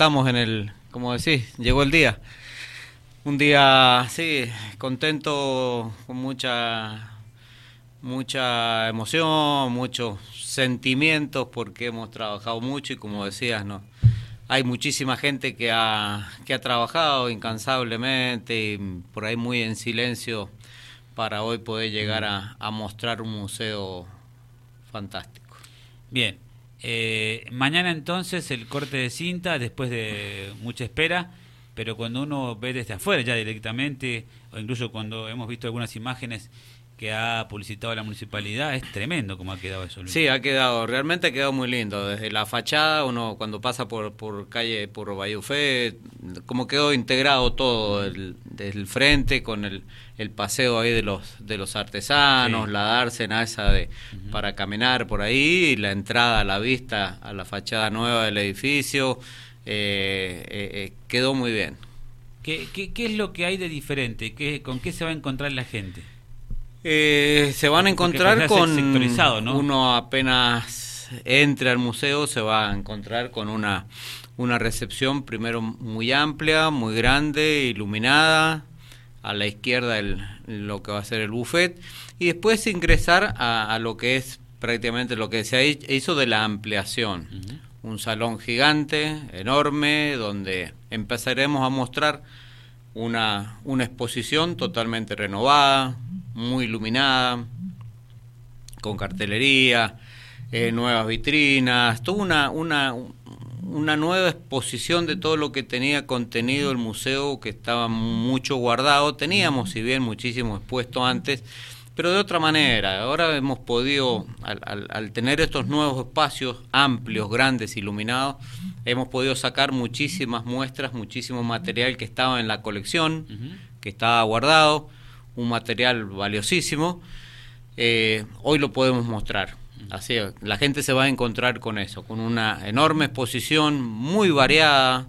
estamos en el, como decís, llegó el día. Un día, sí, contento, con mucha, mucha emoción, muchos sentimientos, porque hemos trabajado mucho y como decías, no, hay muchísima gente que ha, que ha trabajado incansablemente y por ahí muy en silencio para hoy poder llegar a, a mostrar un museo fantástico. Bien, eh, mañana entonces el corte de cinta, después de mucha espera, pero cuando uno ve desde afuera ya directamente, o incluso cuando hemos visto algunas imágenes que ha publicitado la municipalidad, es tremendo como ha quedado eso. Sí, ha quedado, realmente ha quedado muy lindo. Desde la fachada, uno cuando pasa por, por calle, por Bayufé, como quedó integrado todo, el, desde el frente con el, el paseo ahí de los de los artesanos, la dársena esa de para caminar por ahí, y la entrada a la vista a la fachada nueva del edificio, eh, eh, eh, quedó muy bien. ¿Qué, ¿Qué, qué, es lo que hay de diferente? ¿Qué, ¿Con qué se va a encontrar la gente? Eh, se van a encontrar con ¿no? uno apenas entre al museo se va a encontrar con una una recepción primero muy amplia, muy grande, iluminada, a la izquierda el, lo que va a ser el buffet y después ingresar a, a lo que es prácticamente lo que se hizo de la ampliación. Uh -huh. Un salón gigante, enorme, donde empezaremos a mostrar una, una exposición totalmente renovada, muy iluminada, con cartelería, eh, nuevas vitrinas, toda una, una, una nueva exposición de todo lo que tenía contenido el museo, que estaba mucho guardado. Teníamos, si bien, muchísimo expuesto antes, pero de otra manera. Ahora hemos podido, al, al, al, tener estos nuevos espacios amplios, grandes, iluminados, hemos podido sacar muchísimas muestras, muchísimo material que estaba en la colección, uh -huh. que estaba guardado un material valiosísimo, eh, hoy lo podemos mostrar. Así, la gente se va a encontrar con eso, con una enorme exposición muy variada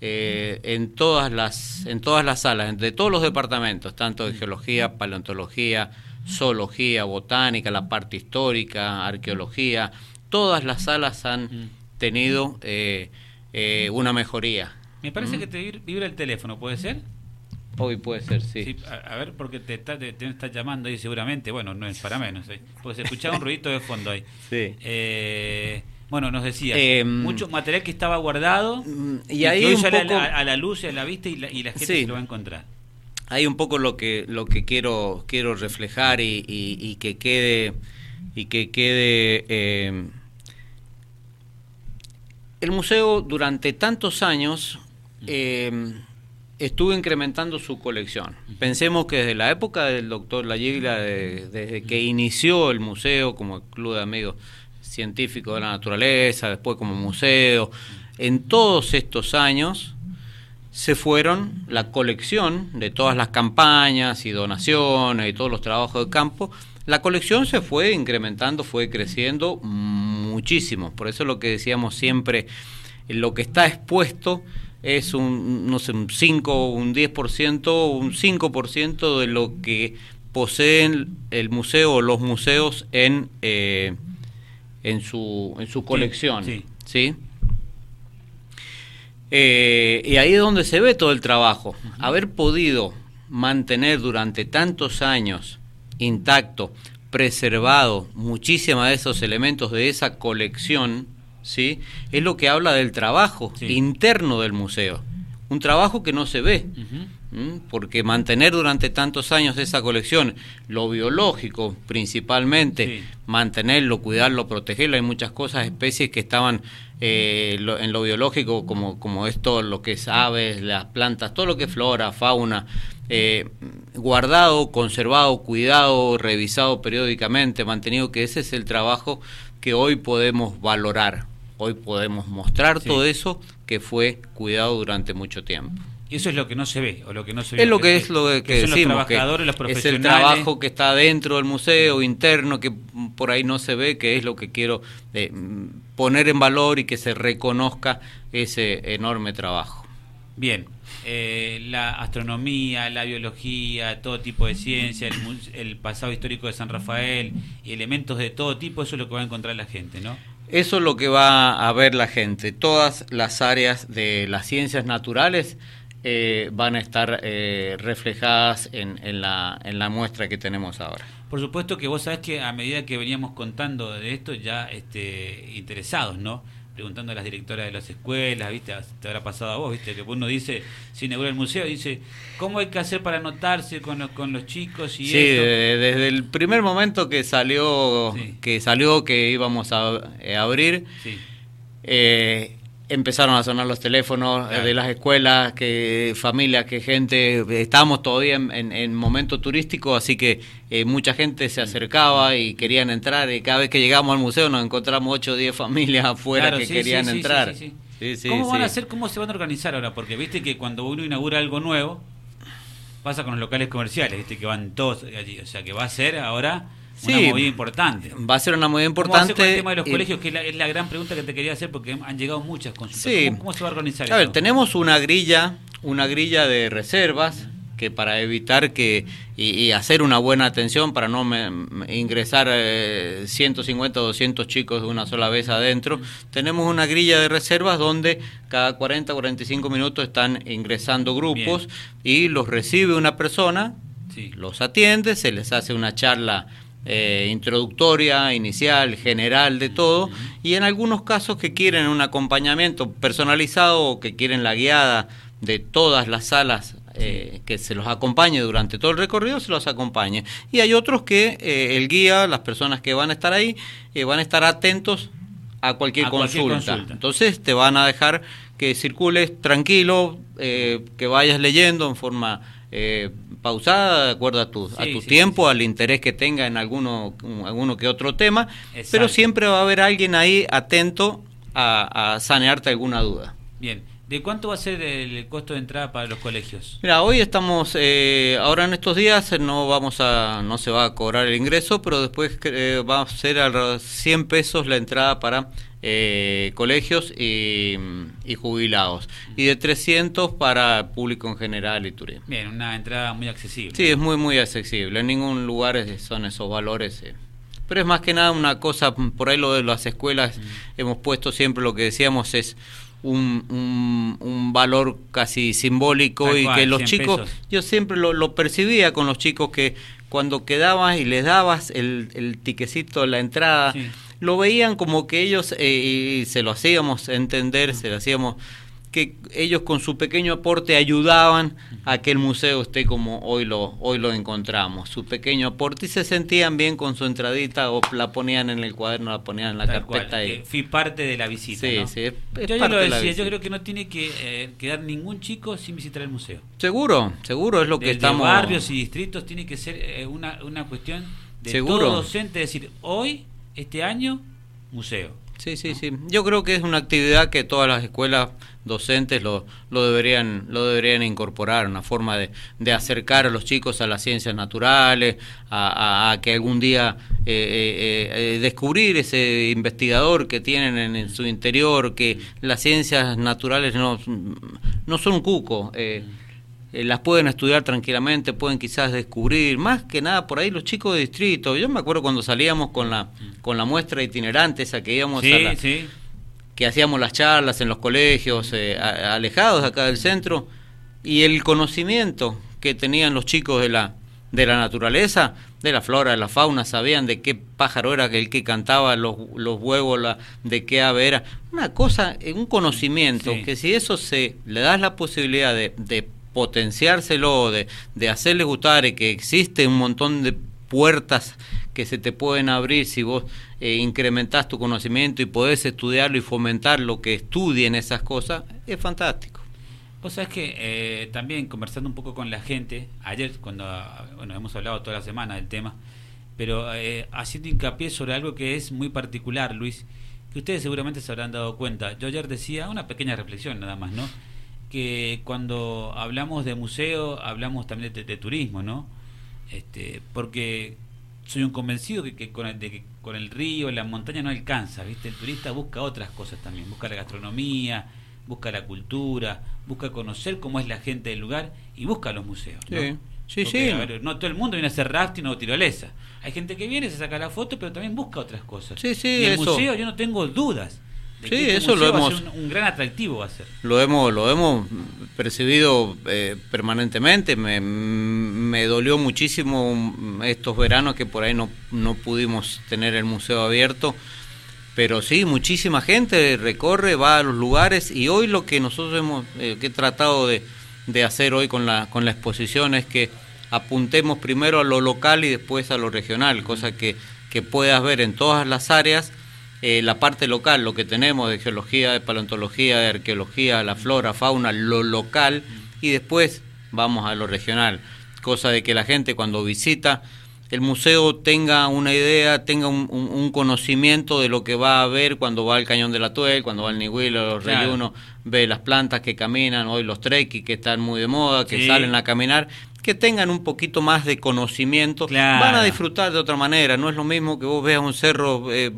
eh, en todas las en todas las salas, de todos los departamentos, tanto de geología, paleontología, zoología, botánica, la parte histórica, arqueología, todas las salas han tenido eh, eh, una mejoría. Me parece ¿Mm? que te vibra el teléfono, ¿puede ser? Hoy puede ser, sí. sí a, a, ver, porque te está, te, te está llamando ahí seguramente. Bueno, no es para menos. ¿eh? Pues escuchaba un ruidito de fondo ahí. Sí. Eh, bueno, nos decías, eh, mucho material que estaba guardado y, y ahí que hoy sale poco... a, la, a, la, luz y a la vista y la, y la gente sí. se lo va a encontrar. Hay un poco lo que lo que quiero quiero reflejar y, y, y que quede y que quede eh, el museo durante tantos años eh, estuvo incrementando su colección. Pensemos que desde la época del doctor Layigla, de, desde que inició el museo como club de amigos científicos de la naturaleza, después como museo, en todos estos años se fueron la colección de todas las campañas y donaciones y todos los trabajos de campo, la colección se fue incrementando, fue creciendo muchísimo. Por eso lo que decíamos siempre, lo que está expuesto es un, no sé, un 5, un 10%, un 5% de lo que poseen el museo o los museos en, eh, en, su, en su colección. Sí. ¿sí? Eh, y ahí es donde se ve todo el trabajo. Uh -huh. Haber podido mantener durante tantos años intacto, preservado muchísimos de esos elementos de esa colección, ¿sí? es lo que habla del trabajo sí. interno del museo. Un trabajo que no se ve, uh -huh. porque mantener durante tantos años esa colección, lo biológico principalmente, sí. mantenerlo, cuidarlo, protegerlo, hay muchas cosas, especies que estaban eh, lo, en lo biológico, como, como esto, lo que es aves, las plantas, todo lo que es flora, fauna, eh, guardado, conservado, cuidado, revisado periódicamente, mantenido, que ese es el trabajo que hoy podemos valorar hoy podemos mostrar sí. todo eso que fue cuidado durante mucho tiempo. Y eso es lo que no se ve, o lo que no se ve. Es lo que, que es lo que, que decimos, los trabajadores, los es el trabajo que está dentro del museo, interno, que por ahí no se ve, que es lo que quiero eh, poner en valor y que se reconozca ese enorme trabajo. Bien, eh, la astronomía, la biología, todo tipo de ciencia, el, el pasado histórico de San Rafael, y elementos de todo tipo, eso es lo que va a encontrar la gente, ¿no? Eso es lo que va a ver la gente. Todas las áreas de las ciencias naturales eh, van a estar eh, reflejadas en, la, en la muestra que tenemos ahora. Por supuesto que vos sabés que a medida que veníamos contando de esto, ya este, interesados, ¿no? Preguntando a las directoras de las escuelas, ¿viste? Te habrá pasado a vos, ¿viste? Que uno dice, si inaugura el museo, dice, ¿cómo hay que hacer para anotarse con los, con los chicos y Sí, desde el primer momento que salió, que salió que íbamos a, eh, abrir, sí. eh, empezaron a sonar los teléfonos de las escuelas, que familias, que gente, estábamos todavía en, momento turístico, así que eh, mucha gente se acercaba y querían entrar y cada vez que llegamos al museo nos encontramos 8 o 10 familias afuera que querían entrar. ¿Cómo van a hacer, cómo se van a organizar ahora? Porque viste que cuando uno inaugura algo nuevo, pasa con los locales comerciales, viste que van todos allí, o sea que va a ser ahora una movida importante. Va a ser una movida importante. ¿Cómo el tema de los colegios? Que es la, gran pregunta que te quería hacer porque han llegado muchas consultas. ¿Cómo, se va a organizar a ver, tenemos una grilla, una grilla de reservas que para evitar que y, hacer una buena atención para no ingresar 150 o 200 chicos de una sola vez adentro, tenemos una grilla de reservas donde cada 40 45 minutos están ingresando grupos y los recibe una persona, los atiende, se les hace una charla eh, introductoria, inicial, general, de todo, y en algunos casos que quieren un acompañamiento personalizado o que quieren la guiada de todas las salas eh, que se los acompañe durante todo el recorrido, se los acompañe. Y hay otros que eh, el guía, las personas que van a estar ahí, van a estar atentos a cualquier, consulta. Entonces te van a dejar que circules tranquilo, que vayas leyendo en forma eh, pausada de acuerdo a tu, a tu tiempo, al interés que tenga en alguno, alguno que otro tema, pero siempre va a haber alguien ahí atento a, sanearte alguna duda. Bien. ¿De cuánto va a ser el costo de entrada para los colegios? Mira, hoy estamos, eh, ahora en estos días no vamos a, no se va a cobrar el ingreso, pero después eh, va a ser a 100 pesos la entrada para eh, colegios y, jubilados y de 300 para público en general y turismo. Bien, una entrada muy accesible. Sí, es muy muy accesible. En ningún lugar son esos valores. Eh. Pero es más que nada una cosa, por ahí lo de las escuelas hemos puesto siempre lo que decíamos es un, un, valor casi simbólico y que los chicos, yo siempre lo, lo, percibía con los chicos que cuando quedabas y les dabas el, el tiquecito, la entrada, lo veían como que ellos, eh, y se lo hacíamos entender, se lo hacíamos, que ellos con su pequeño aporte ayudaban a que el museo esté como hoy lo, hoy lo encontramos, su pequeño aporte, y se sentían bien con su entradita o la ponían en el cuaderno, la ponían en la carpeta. y... fui parte de la visita. Sí, sí, yo ya lo decía, yo creo que no tiene que eh, quedar ningún chico sin visitar el museo. Seguro, seguro es lo que estamos... barrios y distritos tiene que ser eh, una, una cuestión de ¿Seguro? todo docente, decir, hoy este año, museo. Sí, sí, sí. Yo creo que es una actividad que todas las escuelas docentes lo, lo deberían lo deberían incorporar, una forma de, de acercar a los chicos a las ciencias naturales, a, que algún día eh, eh, eh, descubrir ese investigador que tienen en, su interior, que las ciencias naturales no, no son un cuco. Eh, eh, las pueden estudiar tranquilamente, pueden quizás descubrir, más que nada por ahí los chicos de distrito. Yo me acuerdo cuando salíamos con la, con la muestra itinerante, esa que íbamos a que hacíamos las charlas en los colegios, eh, alejados acá del centro, y el conocimiento que tenían los chicos de la, de la naturaleza, de la flora, de la fauna, sabían de qué pájaro era el que cantaba, los, los huevos, la, de qué ave era. Una cosa, un conocimiento, que si eso se le das la posibilidad de, de potenciárselo, de, de hacerle gustar que existe un montón de puertas que se te pueden abrir si vos eh, tu conocimiento y podés estudiarlo y fomentar lo que estudien esas cosas, es fantástico. Vos sabés que eh, también conversando un poco con la gente, ayer cuando bueno, hemos hablado toda la semana del tema, pero eh, haciendo hincapié sobre algo que es muy particular, Luis, que ustedes seguramente se habrán dado cuenta. Yo ayer decía una pequeña reflexión nada más, ¿no? Que cuando hablamos de museo hablamos también de, turismo, ¿no? Este, porque soy un convencido que, que con, el, de que con el río, la montaña no alcanza, ¿viste? El turista busca otras cosas también, busca la gastronomía, busca la cultura, busca conocer cómo es la gente del lugar y busca los museos. ¿no? Sí, sí. no todo el mundo viene a hacer rafting o tirolesa. Hay gente que viene, se saca la foto, pero también busca otras cosas. Sí, sí, y el museo yo no tengo dudas. Sí, eso lo hemos. Un, gran atractivo va a ser. Lo hemos, lo hemos percibido eh, permanentemente. Me, me dolió muchísimo estos veranos que por ahí no, no pudimos tener el museo abierto. Pero sí, muchísima gente recorre, va a los lugares y hoy lo que nosotros hemos eh, que he tratado de, de hacer hoy con la, con la exposición es que apuntemos primero a lo local y después a lo regional, cosa que, que puedas ver en todas las áreas eh, la parte local, lo que tenemos de geología, de paleontología, de arqueología, la flora, fauna, lo local, y después vamos a lo regional, cosa de que la gente cuando visita el museo tenga una idea, tenga un, conocimiento de lo que va a ver cuando va al Cañón de la Tuel, cuando va al Nihuilo, los claro. ve las plantas que caminan, hoy los trekkies que están muy de moda, que salen a caminar, que tengan un poquito más de conocimiento, van a disfrutar de otra manera. No es lo mismo que vos veas un cerro eh,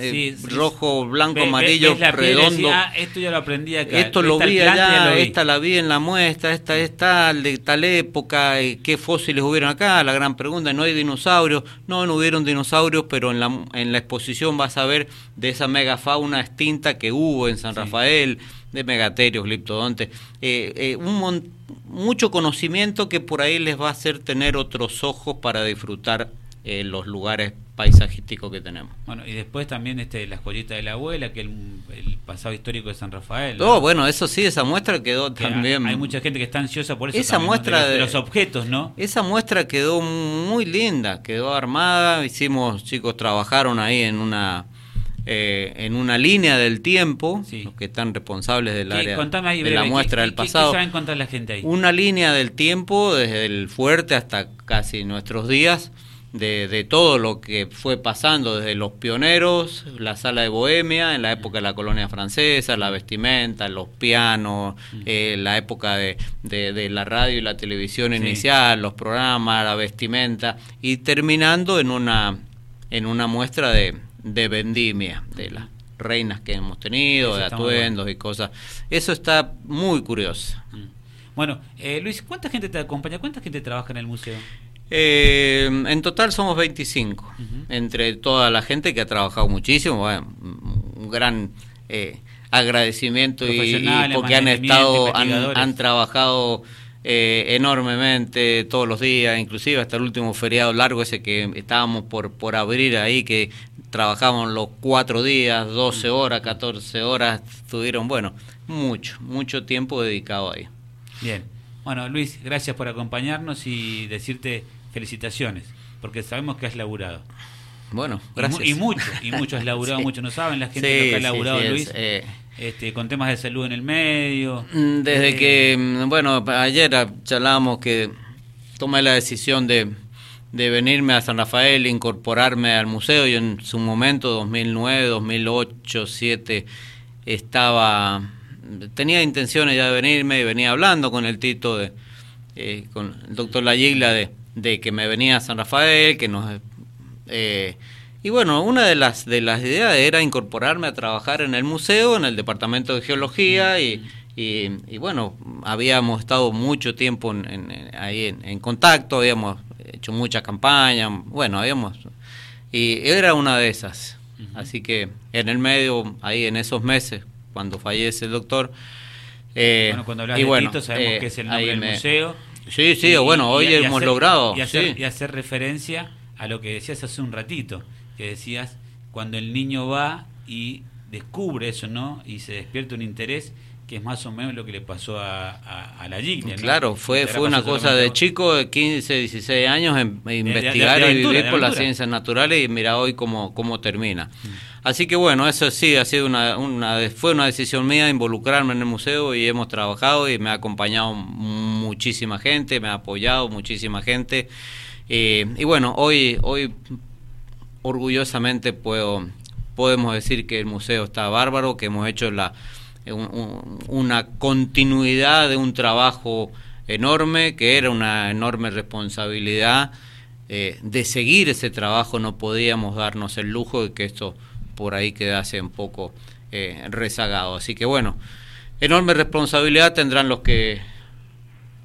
eh, rojo, blanco, amarillo, redondo. Ah, esto ya lo aprendí acá. Esto lo vi allá, esta la vi en la muestra, esta es tal, de tal época, eh, qué fósiles hubieron acá, la gran pregunta, no hay dinosaurios, no, no hubieron dinosaurios, pero en la, en la exposición vas a ver de esa megafauna extinta que hubo en San Rafael, de megaterios, gliptodontes, eh, un mucho conocimiento que por ahí les va a hacer tener otros ojos para disfrutar los lugares paisajístico que tenemos. Bueno, y después también este la escuelita de la abuela, que el, el pasado histórico de San Rafael. ¿no? bueno, eso sí, esa muestra quedó también... Hay mucha gente que está ansiosa por eso. Esa muestra de, los, objetos, ¿no? Esa muestra quedó muy linda, quedó armada, hicimos, chicos trabajaron ahí en una... Eh, en una línea del tiempo, los que están responsables del área de la muestra del pasado. ¿Qué saben contar la gente ahí? Una línea del tiempo desde el fuerte hasta casi nuestros días, de, de, todo lo que fue pasando desde los pioneros, la sala de Bohemia, en la época de la colonia francesa, la vestimenta, los pianos, mm. eh, la época de, de, la radio y la televisión inicial, los programas, la vestimenta, y terminando en una, en una muestra de, de vendimia, de las reinas que hemos tenido, de atuendos y cosas. Eso está muy curioso. Mm. Bueno, eh, Luis, ¿cuánta gente te acompaña? ¿Cuánta gente trabaja en el museo? Eh, en total somos 25, entre toda la gente que ha trabajado muchísimo, un gran eh, agradecimiento y, porque han estado, han, trabajado eh, enormemente todos los días, inclusive hasta el último feriado largo ese que estábamos por, por abrir ahí, que trabajamos los cuatro días, 12 horas, 14 horas, tuvieron, bueno, mucho, mucho tiempo dedicado ahí. Bien. Bueno, Luis, gracias por acompañarnos y decirte felicitaciones, porque sabemos que has laburado. Bueno, gracias. Y, mucho, y mucho has laburado, mucho no saben la gente lo que ha laburado, Luis. Eh, este, con temas de salud en el medio. Mm, desde eh, que, mm, bueno, ayer charlábamos que tomé la decisión de, de venirme a San Rafael, incorporarme al museo. Yo en su momento, 2009, 2008, 2007, estaba, tenía intenciones ya de venirme y venía hablando con el Tito, de, eh, con el doctor Layigla de, de que me venía a San Rafael, que nos... Eh, y bueno, una de las, de las ideas era incorporarme a trabajar en el museo, en el departamento de geología y, y, bueno, habíamos estado mucho tiempo en, ahí en, contacto, habíamos hecho muchas campañas, bueno, habíamos... Y era una de esas. Así que en el medio, ahí en esos meses, cuando fallece el doctor... Eh, bueno, cuando hablas y de Tito, sabemos eh, que es el nombre del museo Sí, sí, bueno, hoy hemos logrado. Y hacer, y hacer referencia a lo que decías hace un ratito, que decías, cuando el niño va y descubre eso, ¿no? Y se despierta un interés que es más o menos lo que le pasó a, a, la Giglia. Claro, fue, fue una cosa de chico de 15, 16 años en, investigar y vivir por las ciencias naturales y mira hoy cómo, cómo termina. Mm. Así que bueno, eso sí, ha sido una, una, fue una decisión mía involucrarme en el museo y hemos trabajado y me ha acompañado muchísima gente, me ha apoyado muchísima gente. Eh, y bueno, hoy, hoy orgullosamente puedo, podemos decir que el museo está bárbaro, que hemos hecho la una continuidad de un trabajo enorme, que era una enorme responsabilidad. Eh, de seguir ese trabajo no podíamos darnos el lujo de que esto por ahí quedase un poco eh, rezagado. Así que bueno, enorme responsabilidad tendrán los que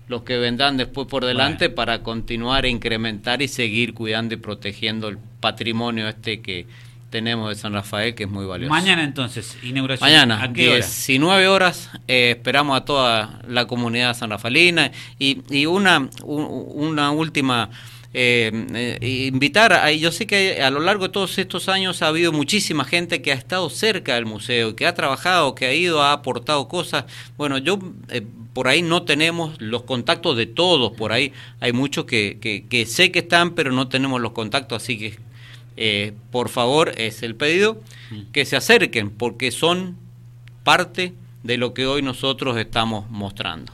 los que vendrán después por delante para continuar e incrementar y seguir cuidando y protegiendo el patrimonio este que tenemos de San Rafael, que es muy valioso. Mañana entonces, inauguración. Mañana, ¿a qué 19 horas, eh, esperamos a toda la comunidad san rafaelina y, y una, una última... Eh, eh, invitar, a, yo sé que a lo largo de todos estos años ha habido muchísima gente que ha estado cerca del museo, que ha trabajado, que ha ido, ha aportado cosas. Bueno, yo por ahí no tenemos los contactos de todos, por ahí hay muchos que, que, sé que están, pero no tenemos los contactos, así que eh, por favor es el pedido mm. que se acerquen, porque son parte de lo que hoy nosotros estamos mostrando.